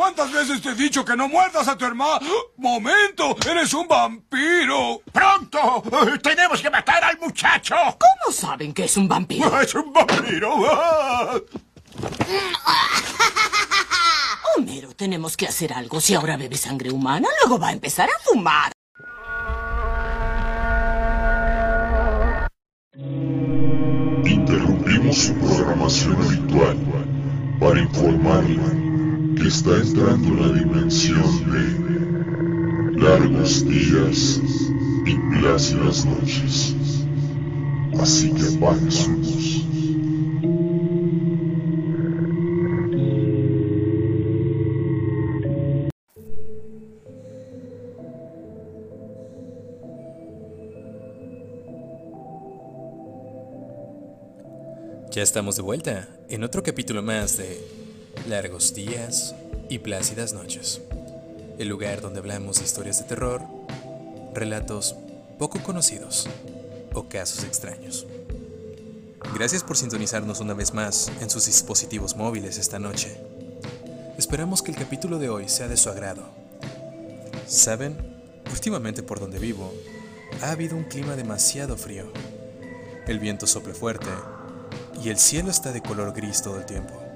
¿Cuántas veces te he dicho que no muerdas a tu hermano? ¡Momento! ¡Eres un vampiro! ¡Pronto! ¡Tenemos que matar al muchacho! ¿Cómo saben que es un vampiro? ¡Es un vampiro! Homero, tenemos que hacer algo. Si ahora bebe sangre humana, luego va a empezar a fumar. Interrumpimos su programación habitual para informarle está entrando en la dimensión de largos días y plácidas noches. Así que apague su. Ya estamos de vuelta en otro capítulo más de Largos días y plácidas noches. El lugar donde hablamos de historias de terror, relatos poco conocidos o casos extraños. Gracias por sintonizarnos una vez más en sus dispositivos móviles esta noche. Esperamos que el capítulo de hoy sea de su agrado. Saben, últimamente por donde vivo, ha habido un clima demasiado frío. El viento sopla fuerte y el cielo está de color gris todo el tiempo.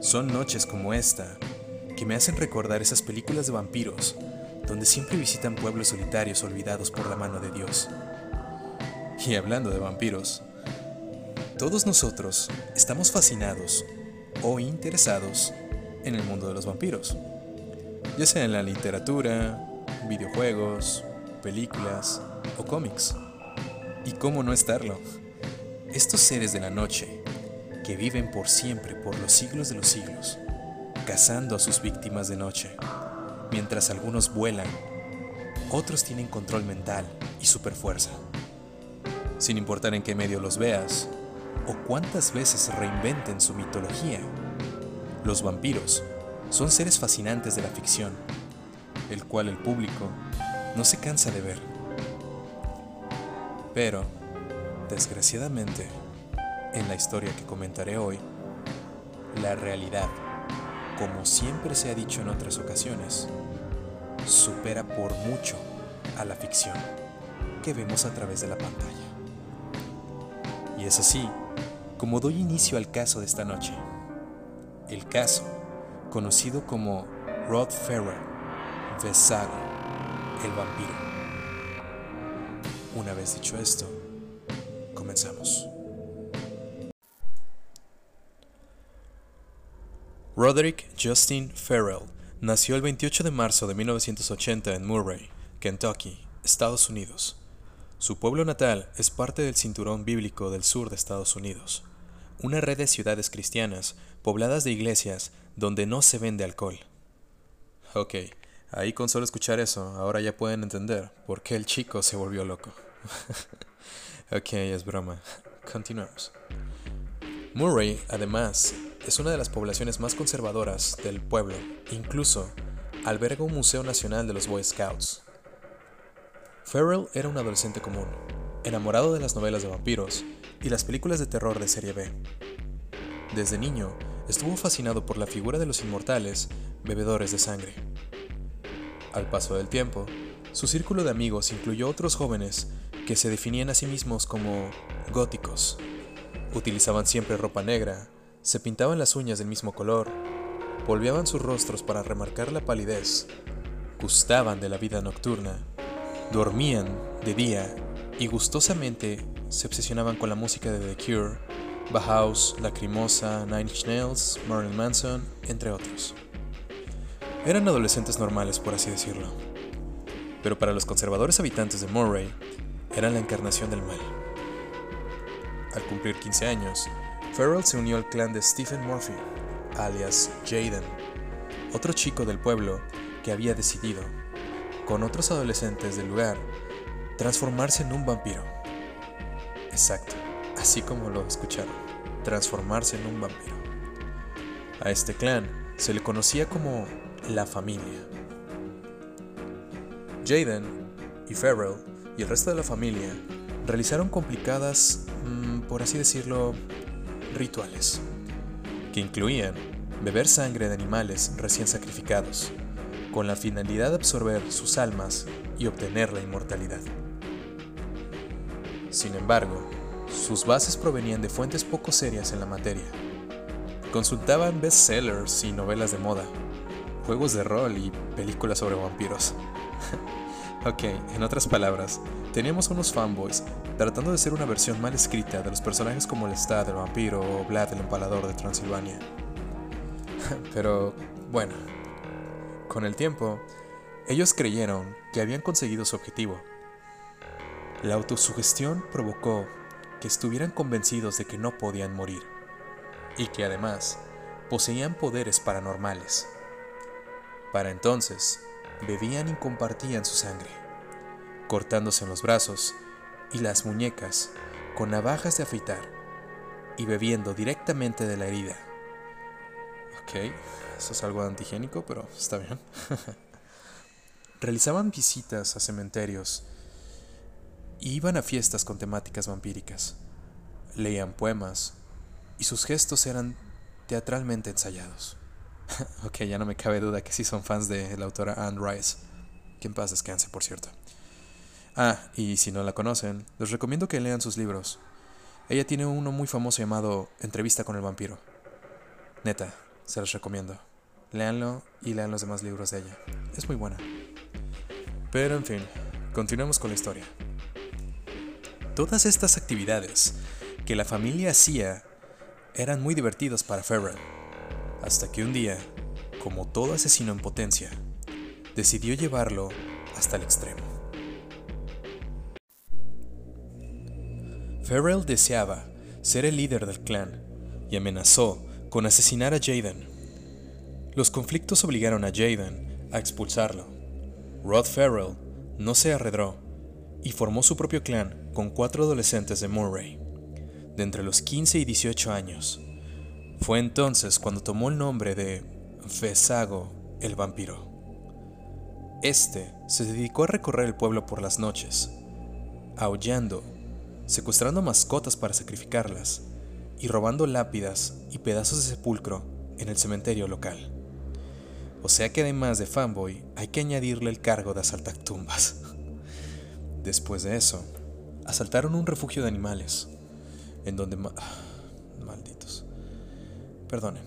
Son noches como esta que me hacen recordar esas películas de vampiros donde siempre visitan pueblos solitarios olvidados por la mano de Dios. Y hablando de vampiros, todos nosotros estamos fascinados o interesados en el mundo de los vampiros, ya sea en la literatura, videojuegos, películas o cómics. ¿Y cómo no estarlo? Estos seres de la noche, que viven por siempre, por los siglos de los siglos, cazando a sus víctimas de noche, mientras algunos vuelan, otros tienen control mental y superfuerza. Sin importar en qué medio los veas, o cuántas veces reinventen su mitología, los vampiros son seres fascinantes de la ficción, el cual el público no se cansa de ver. Pero, Desgraciadamente, en la historia que comentaré hoy, la realidad, como siempre se ha dicho en otras ocasiones, supera por mucho a la ficción que vemos a través de la pantalla. Y es así como doy inicio al caso de esta noche. El caso, conocido como Rod Ferrer, The el vampiro. Una vez dicho esto, Comenzamos. Roderick Justin Farrell nació el 28 de marzo de 1980 en Murray, Kentucky, Estados Unidos. Su pueblo natal es parte del cinturón bíblico del sur de Estados Unidos, una red de ciudades cristianas pobladas de iglesias donde no se vende alcohol. Ok, ahí con solo escuchar eso, ahora ya pueden entender por qué el chico se volvió loco. Ok, es broma. Continuamos. Murray, además, es una de las poblaciones más conservadoras del pueblo. Incluso alberga un Museo Nacional de los Boy Scouts. Farrell era un adolescente común, enamorado de las novelas de vampiros y las películas de terror de serie B. Desde niño, estuvo fascinado por la figura de los inmortales, bebedores de sangre. Al paso del tiempo, su círculo de amigos incluyó otros jóvenes que se definían a sí mismos como góticos. Utilizaban siempre ropa negra, se pintaban las uñas del mismo color, polveaban sus rostros para remarcar la palidez, gustaban de la vida nocturna, dormían de día y gustosamente se obsesionaban con la música de The Cure, Bauhaus, Lacrimosa, Nine Inch Nails, Marilyn Manson, entre otros. Eran adolescentes normales, por así decirlo. Pero para los conservadores habitantes de Murray, eran la encarnación del mal. Al cumplir 15 años, Farrell se unió al clan de Stephen Murphy, alias Jaden, otro chico del pueblo que había decidido, con otros adolescentes del lugar, transformarse en un vampiro. Exacto, así como lo escucharon, transformarse en un vampiro. A este clan se le conocía como la familia. Jaden y Farrell y el resto de la familia realizaron complicadas, mm, por así decirlo, rituales, que incluían beber sangre de animales recién sacrificados, con la finalidad de absorber sus almas y obtener la inmortalidad. Sin embargo, sus bases provenían de fuentes poco serias en la materia. Consultaban bestsellers y novelas de moda, juegos de rol y películas sobre vampiros. ok, en otras palabras, teníamos unos fanboys tratando de ser una versión mal escrita de los personajes como Lestat el vampiro o Vlad el empalador de Transilvania. Pero, bueno, con el tiempo, ellos creyeron que habían conseguido su objetivo. La autosugestión provocó que estuvieran convencidos de que no podían morir y que además poseían poderes paranormales. Para entonces, bebían y compartían su sangre, cortándose en los brazos y las muñecas con navajas de afeitar y bebiendo directamente de la herida. Ok, eso es algo antigénico, pero está bien. Realizaban visitas a cementerios y iban a fiestas con temáticas vampíricas. Leían poemas y sus gestos eran teatralmente ensayados. ok, ya no me cabe duda que sí son fans de la autora Anne Rice. Que en paz descanse, por cierto. Ah, y si no la conocen, les recomiendo que lean sus libros. Ella tiene uno muy famoso llamado Entrevista con el vampiro. Neta, se los recomiendo. Leanlo y lean los demás libros de ella. Es muy buena. Pero en fin, continuemos con la historia. Todas estas actividades que la familia hacía eran muy divertidos para Ferrell hasta que un día, como todo asesino en potencia, decidió llevarlo hasta el extremo. Farrell deseaba ser el líder del clan y amenazó con asesinar a Jaden. Los conflictos obligaron a Jaden a expulsarlo. Rod Farrell no se arredró y formó su propio clan con cuatro adolescentes de Murray, de entre los 15 y 18 años, fue entonces cuando tomó el nombre de Fesago el vampiro. Este se dedicó a recorrer el pueblo por las noches, aullando, secuestrando mascotas para sacrificarlas y robando lápidas y pedazos de sepulcro en el cementerio local. O sea que además de fanboy hay que añadirle el cargo de asaltar tumbas. Después de eso, asaltaron un refugio de animales, en donde... malditos perdonen,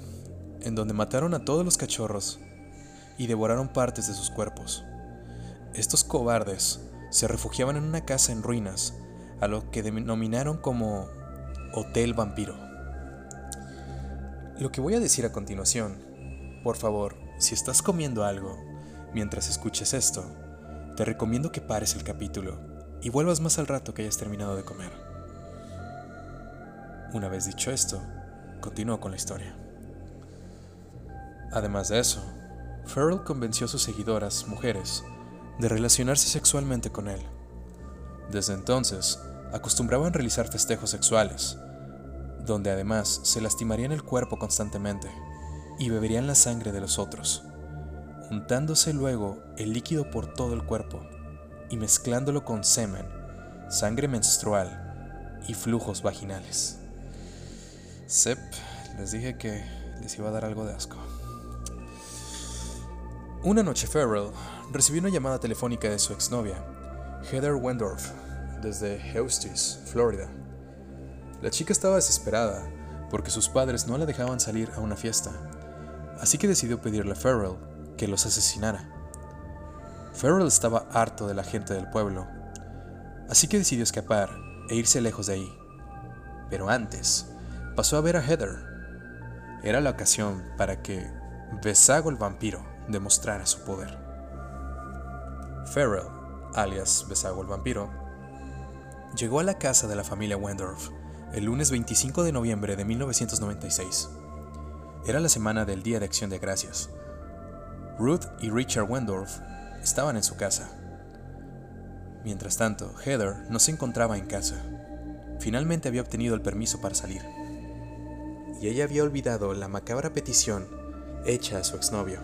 en donde mataron a todos los cachorros y devoraron partes de sus cuerpos. Estos cobardes se refugiaban en una casa en ruinas, a lo que denominaron como Hotel Vampiro. Lo que voy a decir a continuación, por favor, si estás comiendo algo mientras escuches esto, te recomiendo que pares el capítulo y vuelvas más al rato que hayas terminado de comer. Una vez dicho esto, continuó con la historia. Además de eso, Farrell convenció a sus seguidoras, mujeres, de relacionarse sexualmente con él. Desde entonces, acostumbraban realizar festejos sexuales, donde además se lastimarían el cuerpo constantemente y beberían la sangre de los otros, untándose luego el líquido por todo el cuerpo y mezclándolo con semen, sangre menstrual y flujos vaginales. Sep, les dije que les iba a dar algo de asco. Una noche Farrell recibió una llamada telefónica de su exnovia, Heather Wendorf, desde Eustis, Florida. La chica estaba desesperada porque sus padres no la dejaban salir a una fiesta, así que decidió pedirle a Farrell que los asesinara. Farrell estaba harto de la gente del pueblo, así que decidió escapar e irse lejos de ahí. Pero antes, pasó a ver a Heather. Era la ocasión para que Besago el vampiro demostrara su poder. Farrell, alias Besago el vampiro, llegó a la casa de la familia Wendorf el lunes 25 de noviembre de 1996. Era la semana del Día de Acción de Gracias. Ruth y Richard Wendorf estaban en su casa. Mientras tanto, Heather no se encontraba en casa. Finalmente había obtenido el permiso para salir y ella había olvidado la macabra petición hecha a su exnovio,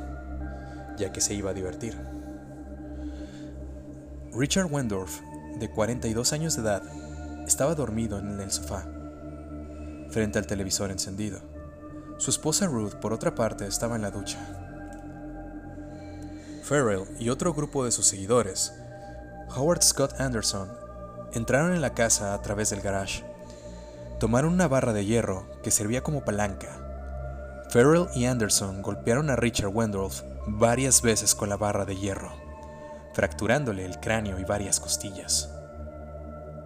ya que se iba a divertir. Richard Wendorf, de 42 años de edad, estaba dormido en el sofá, frente al televisor encendido. Su esposa Ruth, por otra parte, estaba en la ducha. Farrell y otro grupo de sus seguidores, Howard Scott Anderson, entraron en la casa a través del garage. Tomaron una barra de hierro que servía como palanca. Farrell y Anderson golpearon a Richard Wendorf varias veces con la barra de hierro, fracturándole el cráneo y varias costillas.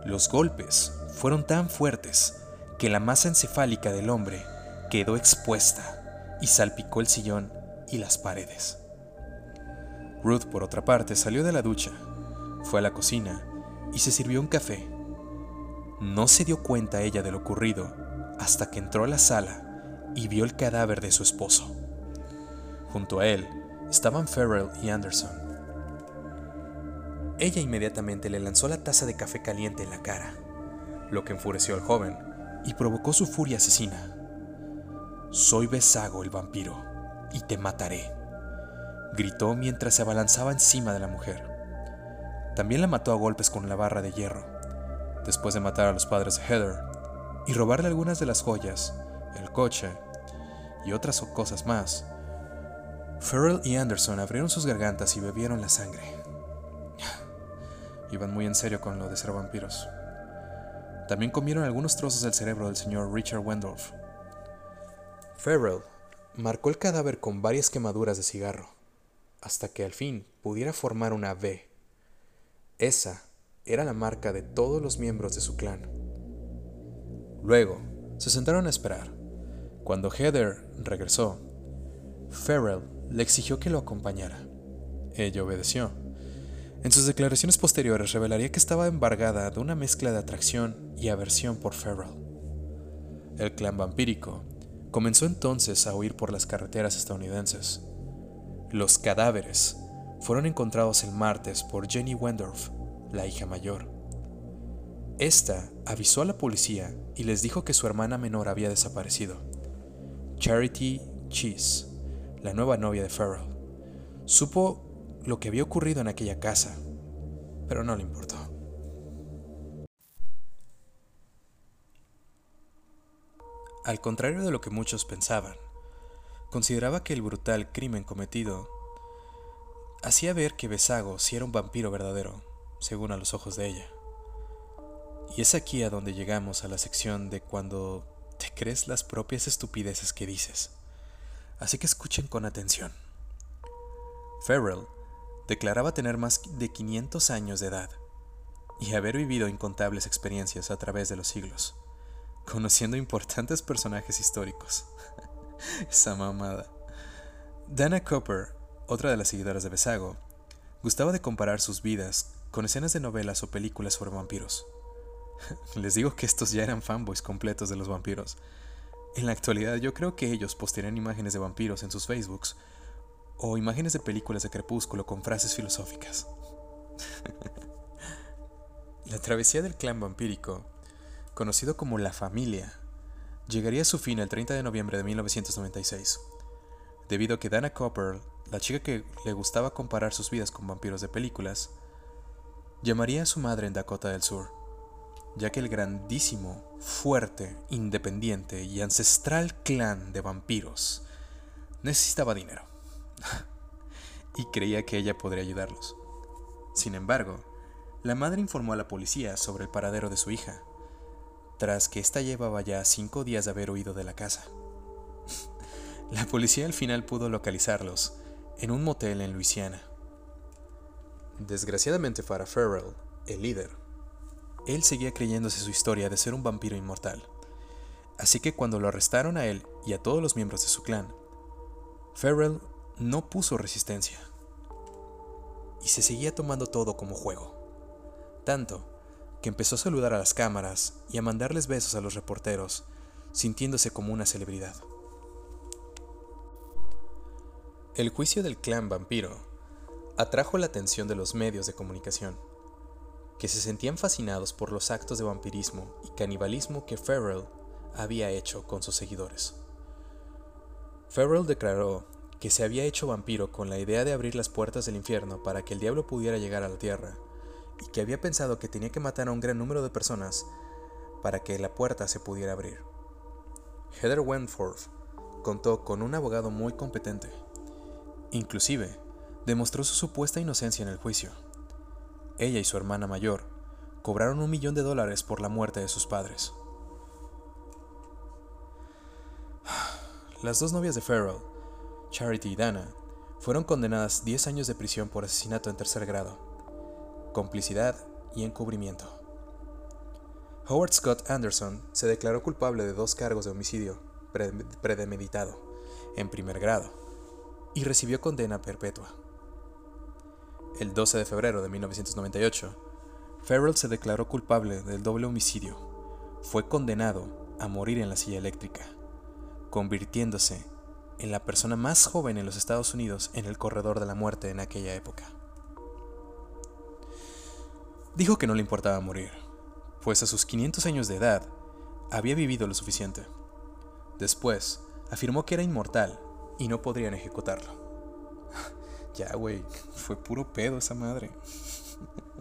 Los golpes fueron tan fuertes que la masa encefálica del hombre quedó expuesta y salpicó el sillón y las paredes. Ruth, por otra parte, salió de la ducha, fue a la cocina y se sirvió un café. No se dio cuenta ella de lo ocurrido hasta que entró a la sala y vio el cadáver de su esposo. Junto a él estaban Farrell y Anderson. Ella inmediatamente le lanzó la taza de café caliente en la cara, lo que enfureció al joven y provocó su furia asesina. Soy Besago el vampiro y te mataré, gritó mientras se abalanzaba encima de la mujer. También la mató a golpes con la barra de hierro, después de matar a los padres de Heather y robarle algunas de las joyas, el coche y otras cosas más. Farrell y Anderson abrieron sus gargantas y bebieron la sangre. Iban muy en serio con lo de ser vampiros. También comieron algunos trozos del cerebro del señor Richard Wendorf. Farrell marcó el cadáver con varias quemaduras de cigarro, hasta que al fin pudiera formar una V. Esa era la marca de todos los miembros de su clan. Luego, se sentaron a esperar. Cuando Heather regresó, Farrell le exigió que lo acompañara. Ella obedeció. En sus declaraciones posteriores revelaría que estaba embargada de una mezcla de atracción y aversión por Farrell. El clan vampírico comenzó entonces a huir por las carreteras estadounidenses. Los cadáveres fueron encontrados el martes por Jenny Wendorf, la hija mayor. Esta avisó a la policía y les dijo que su hermana menor había desaparecido. Charity Cheese, la nueva novia de Farrell, supo lo que había ocurrido en aquella casa, pero no le importó. Al contrario de lo que muchos pensaban, consideraba que el brutal crimen cometido hacía ver que Besago sí era un vampiro verdadero, según a los ojos de ella. Y es aquí a donde llegamos a la sección de cuando te crees las propias estupideces que dices. Así que escuchen con atención. Farrell declaraba tener más de 500 años de edad y haber vivido incontables experiencias a través de los siglos conociendo importantes personajes históricos. Esa mamada. Dana Cooper, otra de las seguidoras de Besago, gustaba de comparar sus vidas con escenas de novelas o películas sobre vampiros. Les digo que estos ya eran fanboys completos de los vampiros. En la actualidad yo creo que ellos postean imágenes de vampiros en sus Facebooks o imágenes de películas de crepúsculo con frases filosóficas. la travesía del clan vampírico conocido como La Familia, llegaría a su fin el 30 de noviembre de 1996, debido a que Dana Copper, la chica que le gustaba comparar sus vidas con vampiros de películas, llamaría a su madre en Dakota del Sur, ya que el grandísimo, fuerte, independiente y ancestral clan de vampiros necesitaba dinero y creía que ella podría ayudarlos. Sin embargo, la madre informó a la policía sobre el paradero de su hija, tras que ésta llevaba ya cinco días de haber huido de la casa. la policía al final pudo localizarlos en un motel en Luisiana. Desgraciadamente para Farrell, el líder, él seguía creyéndose su historia de ser un vampiro inmortal. Así que cuando lo arrestaron a él y a todos los miembros de su clan, Farrell no puso resistencia y se seguía tomando todo como juego. Tanto que empezó a saludar a las cámaras y a mandarles besos a los reporteros, sintiéndose como una celebridad. El juicio del clan vampiro atrajo la atención de los medios de comunicación, que se sentían fascinados por los actos de vampirismo y canibalismo que Farrell había hecho con sus seguidores. Farrell declaró que se había hecho vampiro con la idea de abrir las puertas del infierno para que el diablo pudiera llegar a la tierra y que había pensado que tenía que matar a un gran número de personas para que la puerta se pudiera abrir. Heather Wentworth, contó con un abogado muy competente. Inclusive, demostró su supuesta inocencia en el juicio. Ella y su hermana mayor cobraron un millón de dólares por la muerte de sus padres. Las dos novias de Farrell, Charity y Dana, fueron condenadas 10 años de prisión por asesinato en tercer grado, complicidad y encubrimiento. Howard Scott Anderson se declaró culpable de dos cargos de homicidio premeditado en primer grado y recibió condena perpetua. El 12 de febrero de 1998, Farrell se declaró culpable del doble homicidio. Fue condenado a morir en la silla eléctrica, convirtiéndose en la persona más joven en los Estados Unidos en el corredor de la muerte en aquella época. Dijo que no le importaba morir, pues a sus 500 años de edad había vivido lo suficiente. Después, afirmó que era inmortal y no podrían ejecutarlo. ya, güey, fue puro pedo esa madre.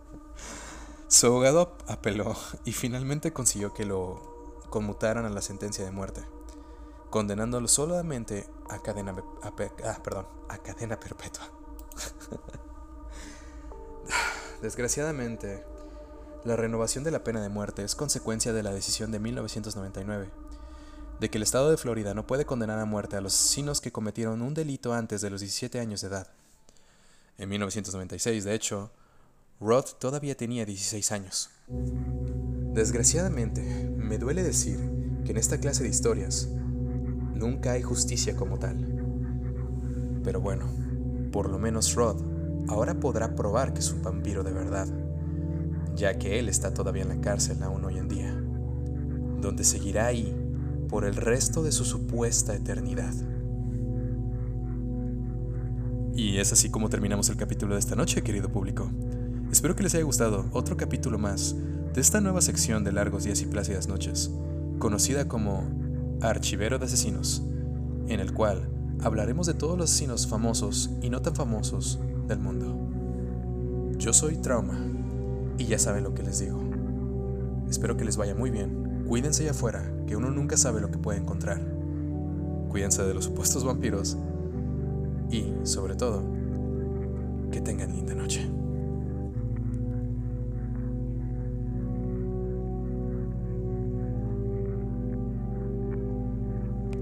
Su abogado apeló y finalmente consiguió que lo conmutaran a la sentencia de muerte, condenándolo solamente a cadena, ah, perdón, a cadena perpetua. Desgraciadamente, la renovación de la pena de muerte es consecuencia de la decisión de 1999, de que el estado de Florida no puede condenar a muerte a los asesinos que cometieron un delito antes de los 17 años de edad. En 1996, de hecho, Roth todavía tenía 16 años. Desgraciadamente, me duele decir que en esta clase de historias nunca hay justicia como tal. Pero bueno, por lo menos Rod ahora podrá probar que es un vampiro de verdad, ya que él está todavía en la cárcel aún hoy en día, donde seguirá ahí por el resto de su supuesta eternidad. Y es así como terminamos el capítulo de esta noche, querido público. Espero que les haya gustado otro capítulo más de esta nueva sección de Largos Días y Plácidas Noches, conocida como Archivero de Asesinos, en el cual hablaremos de todos los asesinos famosos y no tan famosos del mundo. Yo soy Trauma y ya saben lo que les digo. Espero que les vaya muy bien. Cuídense allá afuera, que uno nunca sabe lo que puede encontrar. Cuídense de los supuestos vampiros y, sobre todo, que tengan linda noche.